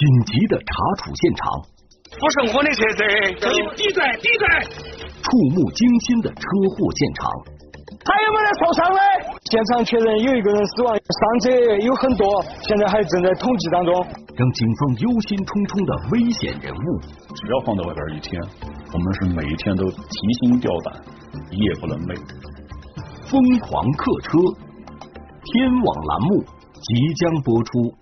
紧急的查处现场，不是我的车子，你闭嘴闭嘴！触目惊心的车祸现场，还有没有人受伤的？现场确认有一个人死亡，伤者有很多，现在还正在统计当中。让警方忧心忡忡的危险人物，只要放在外边一天，我们是每一天都提心吊胆，夜不能寐。疯狂客车，天网栏目即将播出。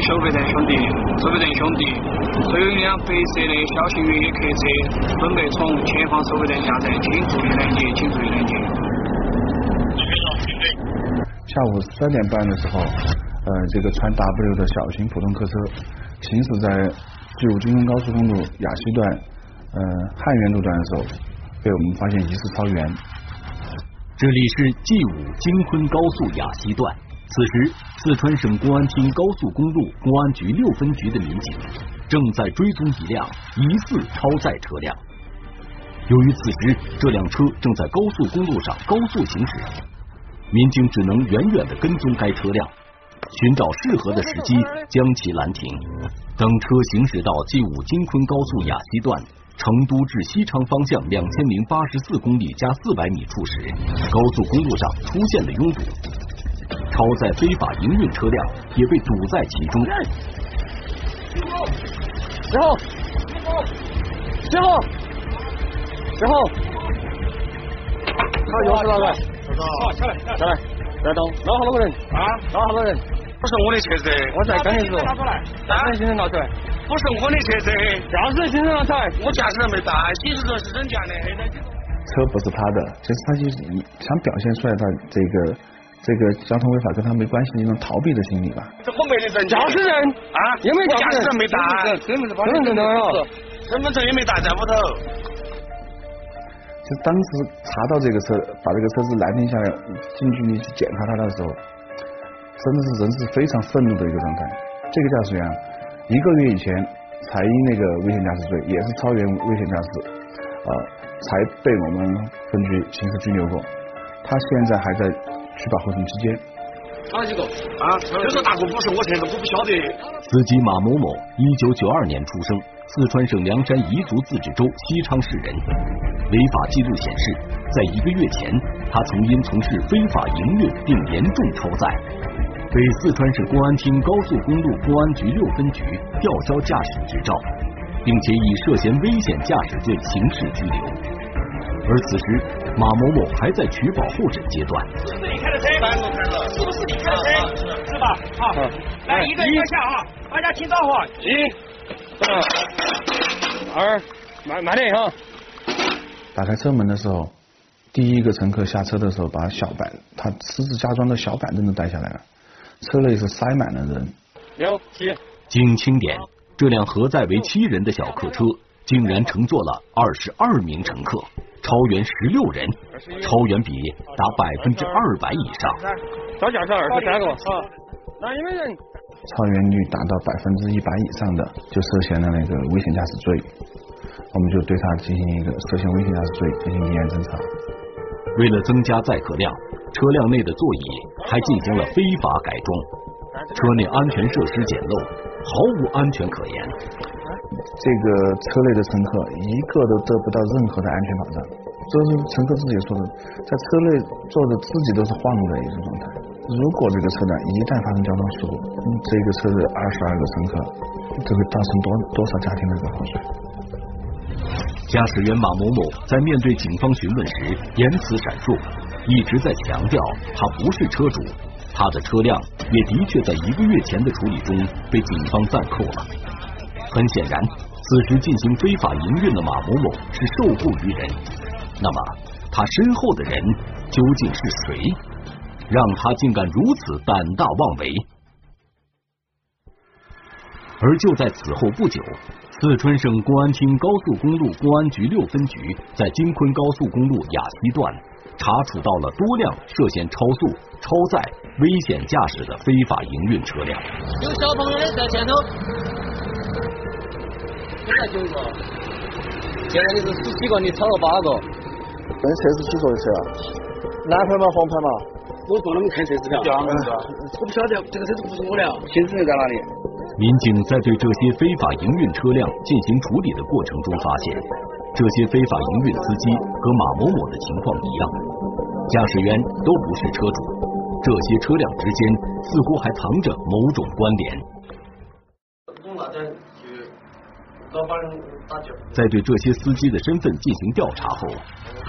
收费站兄弟，收费站兄弟，所有一辆白色的小型越野客车准备从前方收费站下站，请注意拦截，请注意拦截。下午三点半的时候，呃，这个川 W 的小型普通客车行驶在 G 五京昆高速公路雅西段，呃，汉源路段的时候，被我们发现疑似超员。这里是 G 五京昆高速雅西段。此时，四川省公安厅高速公路公安局六分局的民警正在追踪一辆疑似超载车辆。由于此时这辆车正在高速公路上高速行驶，民警只能远远的跟踪该车辆，寻找适合的时机将其拦停。等车行驶到 G 五京昆高速雅西段成都至西昌方向两千零八十四公里加四百米处时，高速公路上出现了拥堵。超载非法营运车辆也被堵在其中。师傅，师傅，师傅，他又是哪个？好，下来，下来，来动，哪好多个人？啊，哪好多人？不是我的车子，我在刚才说。拿出来，驾驶证拿出来。不是我的车子，驾驶证拿出来。我驾驶证没带，行驶证是真假的。车不是他的，其实他就是想表现出来他这个。这个交通违法跟他没关系，一种逃避的心理吧。这我没得证，驾驶证啊，有没有驾驶证没带？身份证身份证都有，身份证也没带在屋头。就当时查到这个车，把这个车子拦停下来，近距离去检查它的时候，真的是人是非常愤怒的一个状态。这个驾驶员一个月以前才因那个危险驾驶罪，也是超员危险驾驶，啊，才被我们分局刑事拘留过。他现在还在。取保候审期间。哪几个？啊，这个大哥不是我车子，我不晓得。司机马某某，一九九二年出生，四川省凉山彝族自治州西昌市人。违法记录显示，在一个月前，他曾因从事非法营运并严重超载，被四川省公安厅高速公路公安局六分局吊销驾驶执照，并且以涉嫌危险驾驶罪刑事拘留。而此时，马某某还在取保候审阶段。是不是你开的车？是不是你开的车？是吧？好，来一个一个下啊！大家听招呼。一、二，慢慢点哈。打开车门的时候，第一个乘客下车的时候，把小板，他私自加装的小板凳都带下来了，车内是塞满了人。六七。经清点，这辆核载为七人的小客车，竟然乘坐了二十二名乘客。超员十六人，超员比达百分之二百以上。超驾驶二十三个，那有没有人？超员率达到百分之一百以上的，就涉嫌了那个危险驾驶罪，我们就对他进行一个涉嫌危险驾驶罪进行立案侦查。为了增加载客量，车辆内的座椅还进行了非法改装，车内安全设施简陋，毫无安全可言。这个车内的乘客一个都得不到任何的安全保障，这是乘客自己说的，在车内坐着自己都是晃的一种状态。如果这个车辆一旦发生交通事故，这个车的二十二个乘客，这会造成多多少家庭的一个破碎？驾驶员马某某在面对警方询问时，言辞闪烁，一直在强调他不是车主，他的车辆也的确在一个月前的处理中被警方暂扣了。很显然，此时进行非法营运的马某某是受雇于人。那么，他身后的人究竟是谁，让他竟敢如此胆大妄为？而就在此后不久，四川省公安厅高速公路公安局六分局在京昆高速公路雅西段查处到了多辆涉嫌超速、超载、危险驾驶的非法营运车辆。有小朋友的在前头，现在九个，现在你是十几个，你超了八个。那车子几座的车啊？蓝牌嘛？黄牌嘛？我做那个看车子票。我不晓得这个车子不是我的，行驶证在哪里？民警在对这些非法营运车辆进行处理的过程中发现，这些非法营运司机和马某某的情况一样，驾驶员都不是车主，这些车辆之间似乎还藏着某种关联。在对这些司机的身份进行调查后，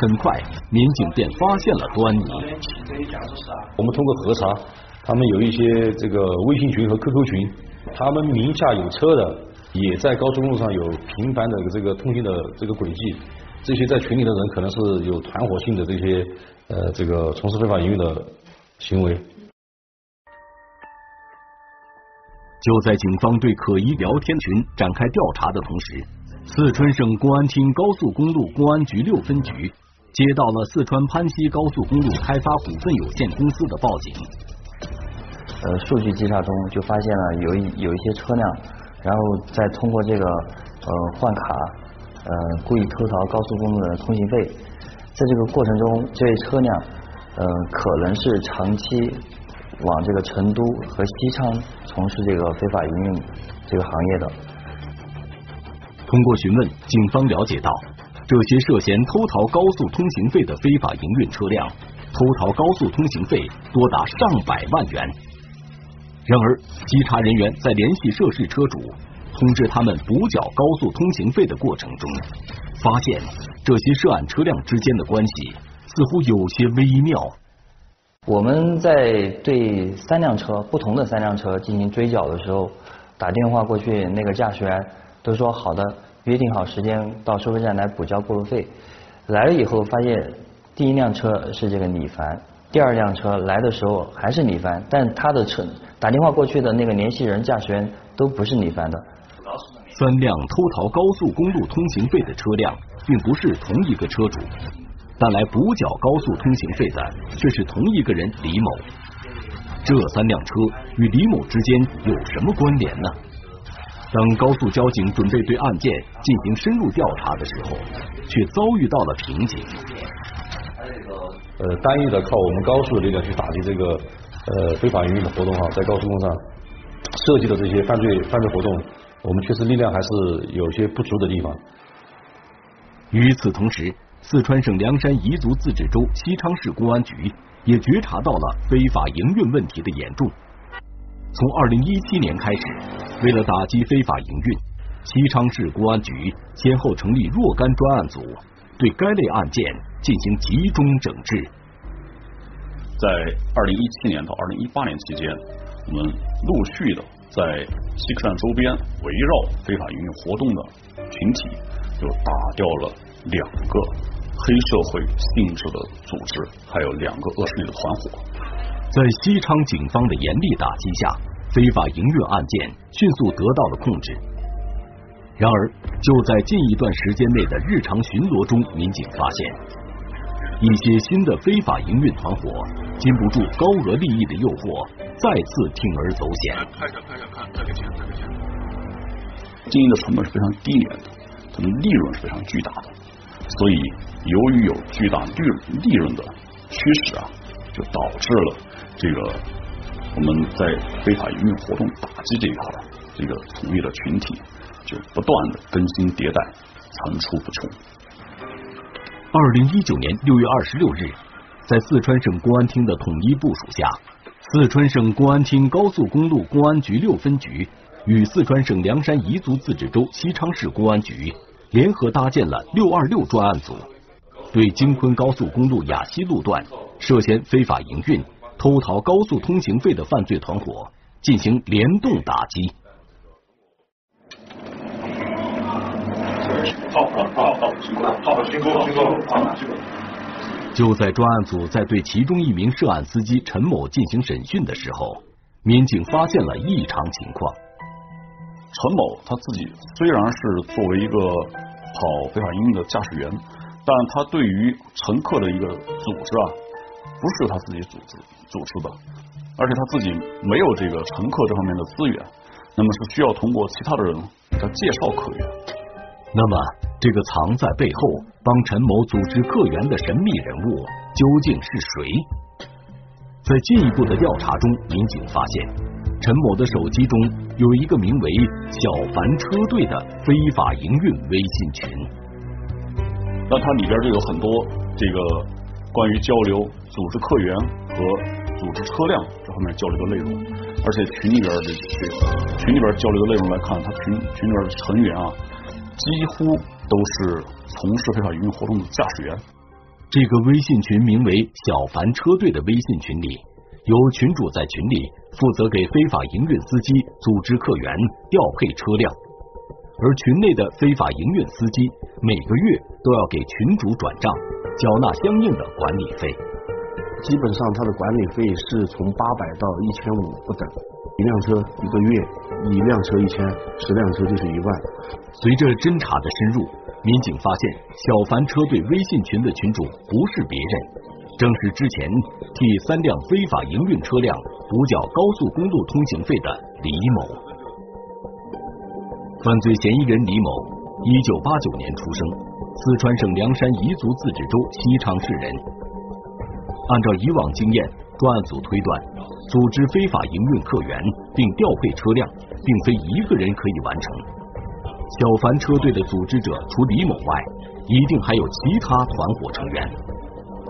很快民警便发现了端倪。我们通过核查，他们有一些这个微信群和 QQ 群。他们名下有车的，也在高速公路上有频繁的这个通行的这个轨迹。这些在群里的人，可能是有团伙性的这些呃这个从事非法营运的行为。就在警方对可疑聊天群展开调查的同时，四川省公安厅高速公路公安局六分局接到了四川攀西高速公路开发股份有限公司的报警。呃，数据稽查中就发现了有一有一些车辆，然后再通过这个呃换卡，呃故意偷逃高速公路的通行费，在这个过程中，这类车辆呃可能是长期往这个成都和西昌从事这个非法营运这个行业的。通过询问，警方了解到，这些涉嫌偷逃高速通行费的非法营运车辆，偷逃高速通行费多达上百万元。然而，稽查人员在联系涉事车主，通知他们补缴高速通行费的过程中，发现这些涉案车辆之间的关系似乎有些微妙。我们在对三辆车不同的三辆车进行追缴的时候，打电话过去，那个驾驶员都说好的，约定好时间到收费站来补交过路费。来了以后，发现第一辆车是这个李凡，第二辆车来的时候还是李凡，但他的车。打电话过去的那个联系人、驾驶员都不是李凡的。三辆偷逃高速公路通行费的车辆并不是同一个车主，但来补缴高速通行费的却是同一个人李某。这三辆车与李某之间有什么关联呢？当高速交警准备对案件进行深入调查的时候，却遭遇到了瓶颈。呃，单一的靠我们高速的力量去打击这个。呃，非法营运的活动哈，在高速公路上涉及的这些犯罪犯罪活动，我们确实力量还是有些不足的地方。与此同时，四川省凉山彝族自治州西昌市公安局也觉察到了非法营运问题的严重。从二零一七年开始，为了打击非法营运，西昌市公安局先后成立若干专案组，对该类案件进行集中整治。在二零一七年到二零一八年期间，我们陆续的在西客站周边围绕非法营运活动的群体，就打掉了两个黑社会性质的组织，还有两个恶势力的团伙。在西昌警方的严厉打击下，非法营运案件迅速得到了控制。然而，就在近一段时间内的日常巡逻中，民警发现。一些新的非法营运团伙经不住高额利益的诱惑，再次铤而走险。看看看看看，个钱，个钱。经营的成本是非常低廉的，他们利润是非常巨大的，所以由于有巨大利利润的驱使啊，就导致了这个我们在非法营运活动打击这一块，这个从业的群体就不断的更新迭代，层出不穷。二零一九年六月二十六日，在四川省公安厅的统一部署下，四川省公安厅高速公路公安局六分局与四川省凉山彝族自治州西昌市公安局联合搭建了六二六专案组，对京昆高速公路雅西路段涉嫌非法营运、偷逃高速通行费的犯罪团伙进行联动打击。好，好，好，好，辛苦，辛苦，辛苦，好，辛苦。就在专案组在对其中一名涉案司机陈某进行审讯的时候，民警发现了异常情况。陈某他自己虽然是作为一个跑非法营运的驾驶员，但他对于乘客的一个组织啊，不是他自己组织组织的，而且他自己没有这个乘客这方面的资源，那么是需要通过其他的人给他介绍客源。那么，这个藏在背后帮陈某组织客源的神秘人物究竟是谁？在进一步的调查中，民警发现陈某的手机中有一个名为“小凡车队”的非法营运微信群。那它里边就有很多这个关于交流、组织客源和组织车辆这方面交流的内容，而且群里边的这个群里边交流的内容来看，他群群里边的成员啊。几乎都是从事非法营运活动的驾驶员。这个微信群名为“小凡车队”的微信群里，有群主在群里负责给非法营运司机组织客源、调配车辆，而群内的非法营运司机每个月都要给群主转账，缴纳相应的管理费。基本上，他的管理费是从八百到一千五不等。一辆车一个月，一辆车一千，十辆车就是一万。随着侦查的深入，民警发现小凡车队微信群的群主不是别人，正是之前替三辆非法营运车辆补缴高速公路通行费的李某。犯罪嫌疑人李某，一九八九年出生，四川省凉山彝族自治州西昌市人。按照以往经验，专案组推断。组织非法营运客源并调配车辆，并非一个人可以完成。小凡车队的组织者除李某外，一定还有其他团伙成员。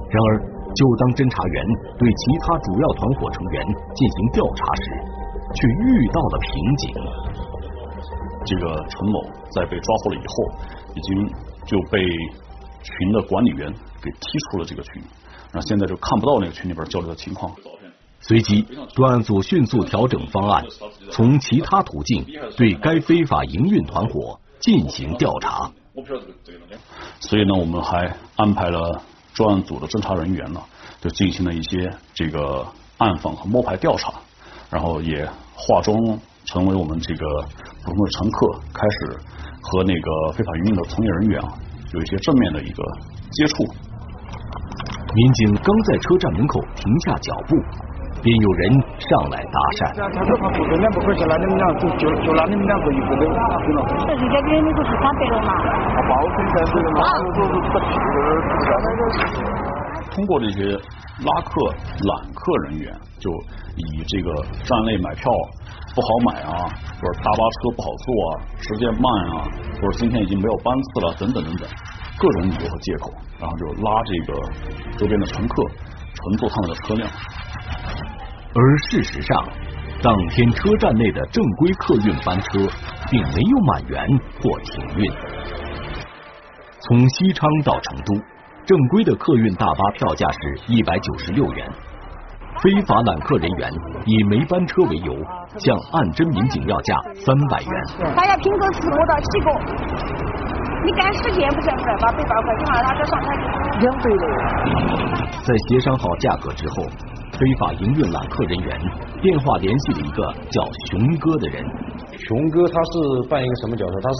然而，就当侦查员对其他主要团伙成员进行调查时，却遇到了瓶颈。这个陈某在被抓获了以后，已经就被群的管理员给踢出了这个群，那现在就看不到那个群里边交流的情况。随即，专案组迅速调整方案，从其他途径对该非法营运团伙进行调查。所以呢，我们还安排了专案组的侦查人员呢，就进行了一些这个暗访和摸排调查，然后也化妆成为我们这个普通的乘客，开始和那个非法营运的从业人员啊有一些正面的一个接触。民警刚在车站门口停下脚步。便有人上来搭讪。通过这些拉客揽客人员，就以这个站内买票不好买啊，或者大巴车不好坐啊，时间慢啊，或者今天已经没有班次了，等等等等，各种理由和借口，然后就拉这个周边的乘客乘坐他们的车辆。而事实上，当天车站内的正规客运班车并没有满员或停运。从西昌到成都，正规的客运大巴票价是一百九十六元。非法揽客人员以没班车为由，向案侦民警要价三百元。大家拼个四个到七个，你赶时间不算出来，把百八块钱让他这上台两倍了。在协商好价格之后。非法营运揽客人员电话联系了一个叫熊哥的人。熊哥他是扮演一个什么角色？他是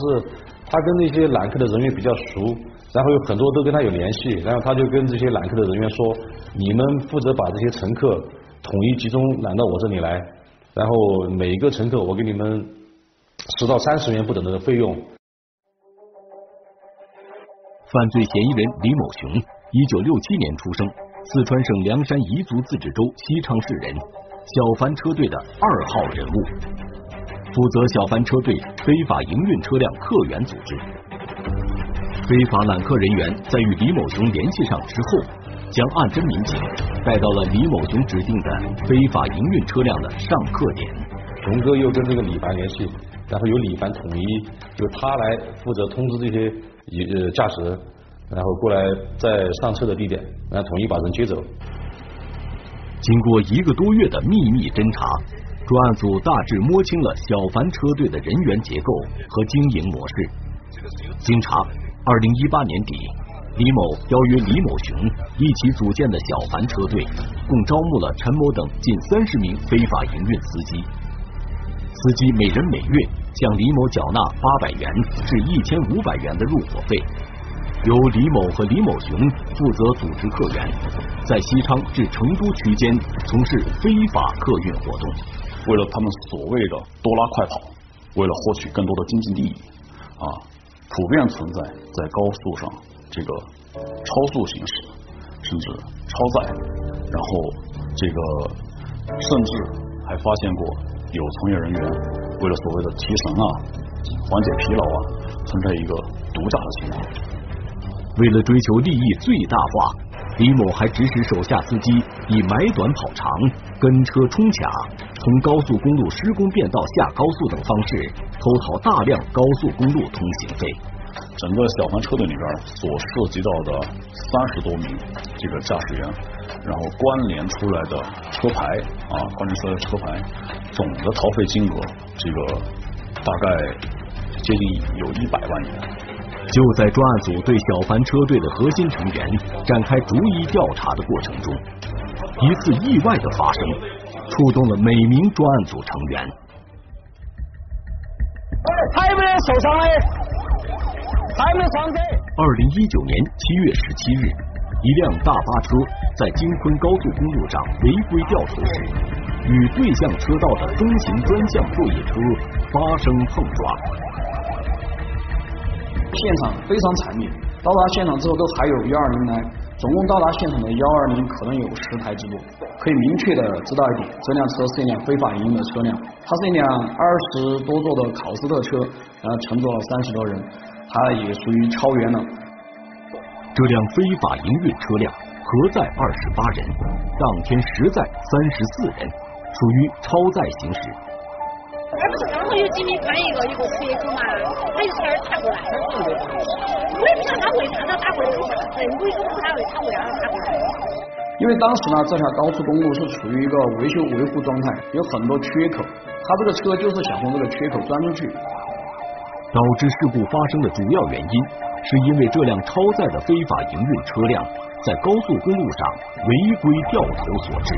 他跟那些揽客的人员比较熟，然后有很多都跟他有联系，然后他就跟这些揽客的人员说：“你们负责把这些乘客统一集中揽到我这里来，然后每一个乘客我给你们十到三十元不等的费用。”犯罪嫌疑人李某雄，一九六七年出生。四川省凉山彝族自治州西昌市人，小凡车队的二号人物，负责小凡车队非法营运车辆客源组织。非法揽客人员在与李某雄联系上之后，将案侦民警带到了李某雄指定的非法营运车辆的上客点。熊哥又跟这个李凡联系，然后由李凡统一，由他来负责通知这些呃驾驶人。然后过来在上车的地点，然后统一把人接走。经过一个多月的秘密侦查，专案组大致摸清了小凡车队的人员结构和经营模式。经查，二零一八年底，李某邀约李某雄一起组建的小凡车队，共招募了陈某等近三十名非法营运司机。司机每人每月向李某缴纳八百元至一千五百元的入伙费，由李某和李某雄负责组织客源，在西昌至成都区间从事非法客运活动。为了他们所谓的多拉快跑，为了获取更多的经济利益啊，普遍存在在高速上这个超速行驶，甚至超载，然后这个甚至还发现过有从业人员为了所谓的提神啊、缓解疲劳啊，存在一个毒驾的情况。为了追求利益最大化，李某还指使手下司机以买短跑长、跟车冲卡、从高速公路施工便道下高速等方式偷逃大量高速公路通行费。整个小黄车队里边所涉及到的三十多名这个驾驶员，然后关联出来的车牌啊，关联出来的车牌总的逃费金额，这个大概接近有一百万元。就在专案组对小凡车队的核心成员展开逐一调查的过程中，一次意外的发生，触动了每名专案组成员。还有没有受伤的？还有没有伤者？二零一九年七月十七日，一辆大巴车在京昆高速公路上违规掉头时，与对向车道的中型专项作业车发生碰撞。现场非常惨烈，到达现场之后都还有幺二零来，总共到达现场的幺二零可能有十台之多。可以明确的知道一点，这辆车是一辆非法营运的车辆，它是一辆二十多座的考斯特车，然后乘坐了三十多人，它也属于超员了。这辆非法营运车辆核载二十八人，当天实载三十四人，属于超载行驶。而不是刚好有几米宽一个一个缺口嘛，他就从那儿插过来。我也不晓得他为啥他打过来，正规都不他为他为啥打过来。因为当时呢，这条高速公路是处于一个维修维护状态，有很多缺口，他这个车就是想从这个缺口钻出去。导致事故发生的主要原因，是因为这辆超载的非法营运车辆在高速公路上违规掉头所致。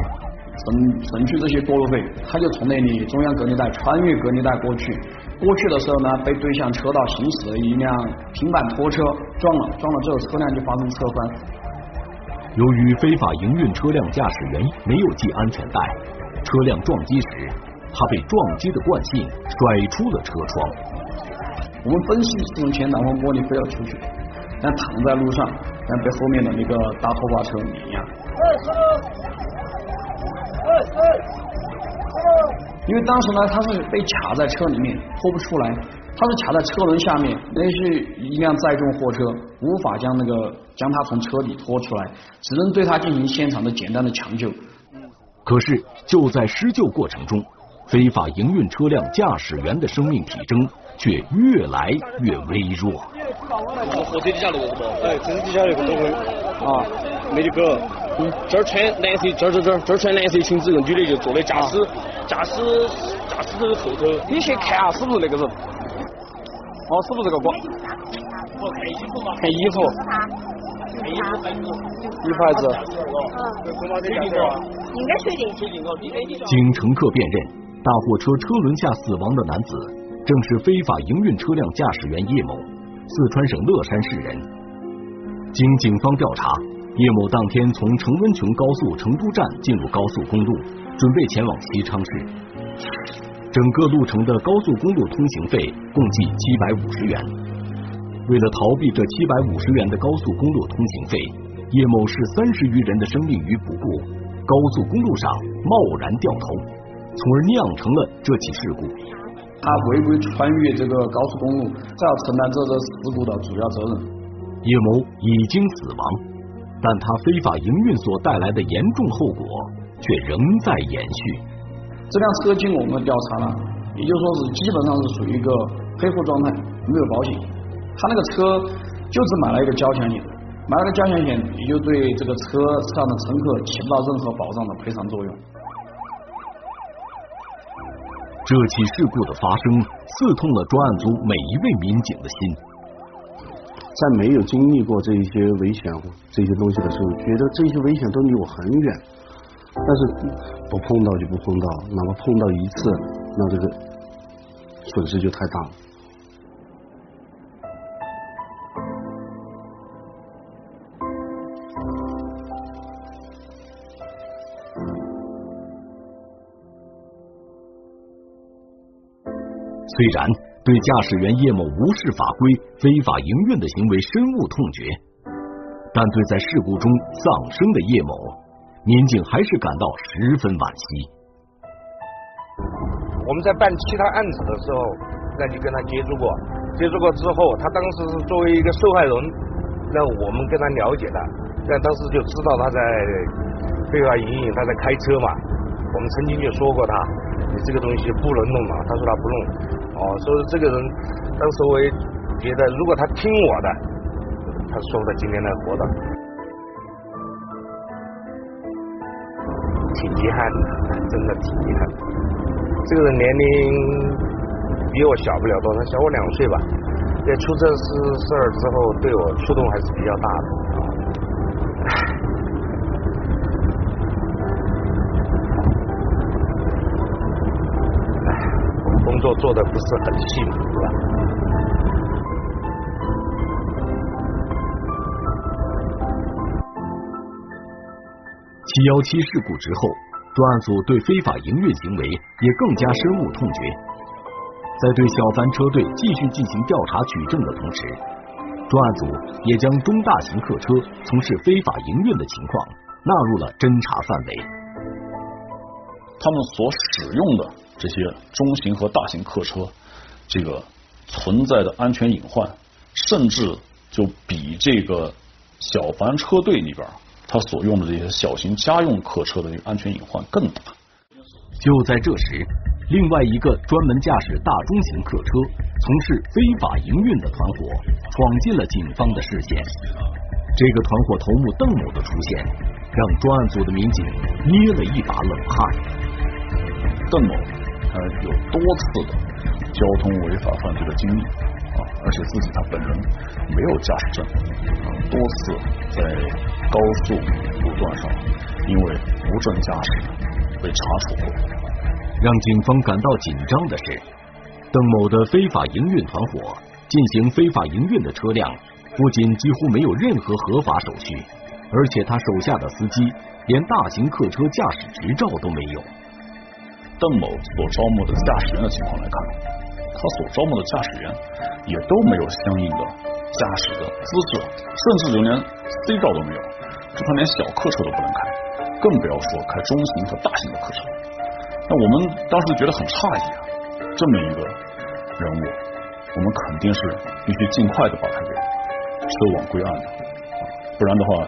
省省去这些过路费，他就从那里中央隔离带穿越隔离带过去，过去的时候呢，被对向车道行驶的一辆平板拖车撞了，撞了之后车辆就发生侧翻。由于非法营运车辆驾驶员没有系安全带，车辆撞击时，他被撞击的惯性甩出了车窗。我们分析是从前挡风玻璃飞了出去，但躺在路上，但被后面的那个大拖挂车碾压。因为当时呢，他是被卡在车里面拖不出来，他是卡在车轮下面，那是一辆载重货车，无法将那个将他从车里拖出来，只能对他进行现场的简单的抢救。可是就在施救过程中，非法营运车辆驾驶员的生命体征却越来越微弱。火车底下那个是不？哎，车底下那个都会啊，没得个。嗯，这儿穿蓝色，这儿这儿这儿这儿穿蓝色裙子，个女的就坐在驾驶驾驶驾驶的后头。你去看下是不是那个人？哦，是不是这个光？我看衣服嘛。看衣服。看衣服牌子。衣服牌子。应该确定。经乘客辨认，大货车车轮下死亡的男子正是非法营运车辆驾驶员叶某，四川省乐山市人。经警方调查。叶某当天从成温邛高速成都站进入高速公路，准备前往西昌市。整个路程的高速公路通行费共计七百五十元。为了逃避这七百五十元的高速公路通行费，叶某视三十余人的生命于不顾，高速公路上贸然掉头，从而酿成了这起事故。他违规穿越这个高速公路，这要承担这个事故的主要责任。叶某已经死亡。但他非法营运所带来的严重后果却仍在延续。这辆车经我们调查了，也就说是基本上是属于一个黑户状态，没有保险。他那个车就只买了一个交强险，买了个交强险也就对这个车上的乘客起不到任何保障的赔偿作用。这起事故的发生，刺痛了专案组每一位民警的心。在没有经历过这一些危险这些东西的时候，觉得这些危险都离我很远，但是不碰到就不碰到，哪怕碰到一次，那这个损失就太大了。虽然对驾驶员叶某无视法规、非法营运的行为深恶痛绝，但对在事故中丧生的叶某，民警还是感到十分惋惜。我们在办其他案子的时候，那就跟他接触过，接触过之后，他当时是作为一个受害人，那我们跟他了解的，那当时就知道他在非法营运，他在开车嘛。我们曾经就说过他，你这个东西不能弄嘛，他说他不弄。哦，所以这个人当时我也觉得，如果他听我的，他说不到今天来活的，挺遗憾的，真的挺遗憾的。这个人年龄比我小不了多少，小我两岁吧。在出这事事儿之后，对我触动还是比较大的。作做的不是很幸福，七幺七事故之后。专案组对非法营运行为也更加深恶痛绝，在对小凡车队继续进行调查取证的同时，专案组也将中大型客车从事非法营运的情况纳入了侦查范围。他们所使用的这些中型和大型客车，这个存在的安全隐患，甚至就比这个小凡车队里边。他所用的这些小型家用客车的这个安全隐患更大。就在这时，另外一个专门驾驶大中型客车从事非法营运的团伙闯进了警方的视线。这个团伙头目邓某的出现，让专案组的民警捏了一把冷汗。邓某他有多次的交通违法犯罪的经历啊，而且自己他本人没有驾驶证，多次在。高速路段上，因为无证驾驶被查处过。让警方感到紧张的是，邓某的非法营运团伙进行非法营运的车辆，不仅几乎没有任何合法手续，而且他手下的司机连大型客车驾驶执照都没有。邓某所招募的驾驶员的情况来看，他所招募的驾驶员也都没有相应的驾驶的资质，甚至就连 C 照都没有。这他连小客车都不能开，更不要说开中型和大型的客车。那我们当时觉得很诧异啊，这么一个人物，我们肯定是必须尽快的把他给收网归案的，不然的话，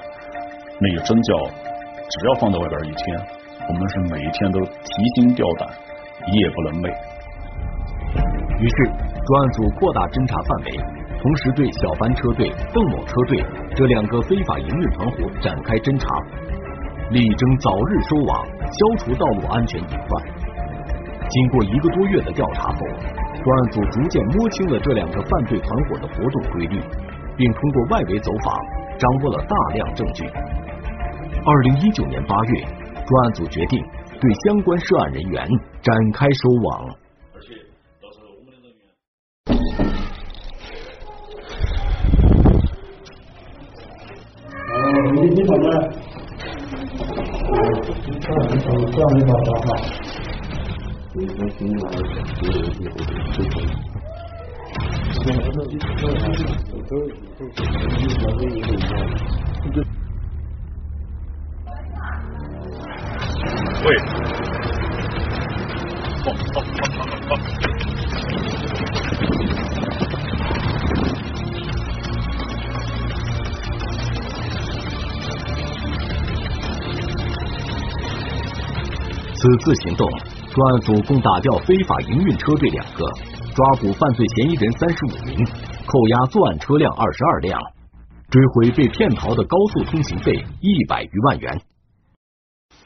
那个真叫只要放在外边一天，我们是每天都提心吊胆，夜不能寐。于是专案组扩大侦查范围。同时对小帆车队、邓某车队这两个非法营运团伙展开侦查，力争早日收网，消除道路安全隐患。经过一个多月的调查后，专案组逐渐摸清了这两个犯罪团伙的活动规律，并通过外围走访，掌握了大量证据。二零一九年八月，专案组决定对相关涉案人员展开收网。你好吗？这样你找这样你找找哈。你说今天晚上有有有这种。现在都都都都都此次行动，专案组共打掉非法营运车队两个，抓捕犯罪嫌疑人三十五名，扣押作案车辆二十二辆，追回被骗逃的高速通行费一百余万元。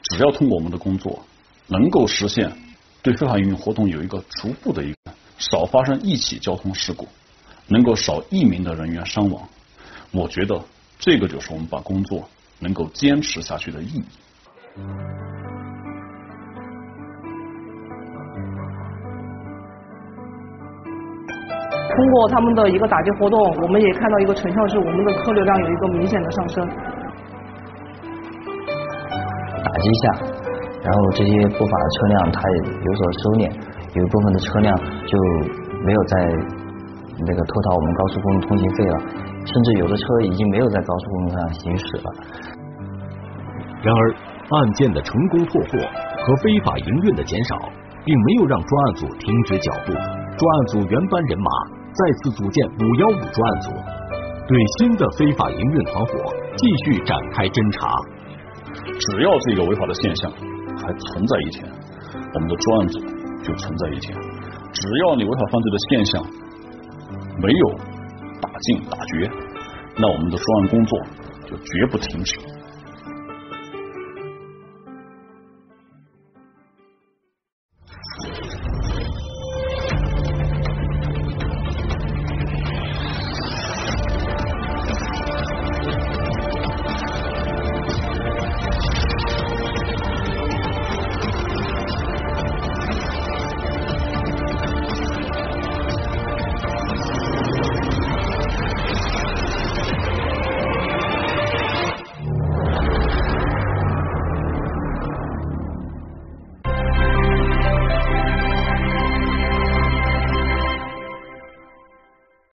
只要通过我们的工作，能够实现对非法营运活动有一个逐步的一个少发生一起交通事故，能够少一名的人员伤亡，我觉得这个就是我们把工作能够坚持下去的意义。通过他们的一个打击活动，我们也看到一个成效是我们的客流量有一个明显的上升。打击下，然后这些不法的车辆它也有所收敛，有一部分的车辆就没有在那个偷逃我们高速公路通行费了，甚至有的车已经没有在高速公路上行驶了。然而，案件的成功破获和非法营运的减少，并没有让专案组停止脚步。专案组原班人马再次组建五幺五专案组，对新的非法营运团伙继续展开侦查。只要这个违法的现象还存在一天，我们的专案组就存在一天。只要你违法犯罪的现象没有打尽打绝，那我们的专案工作就绝不停止。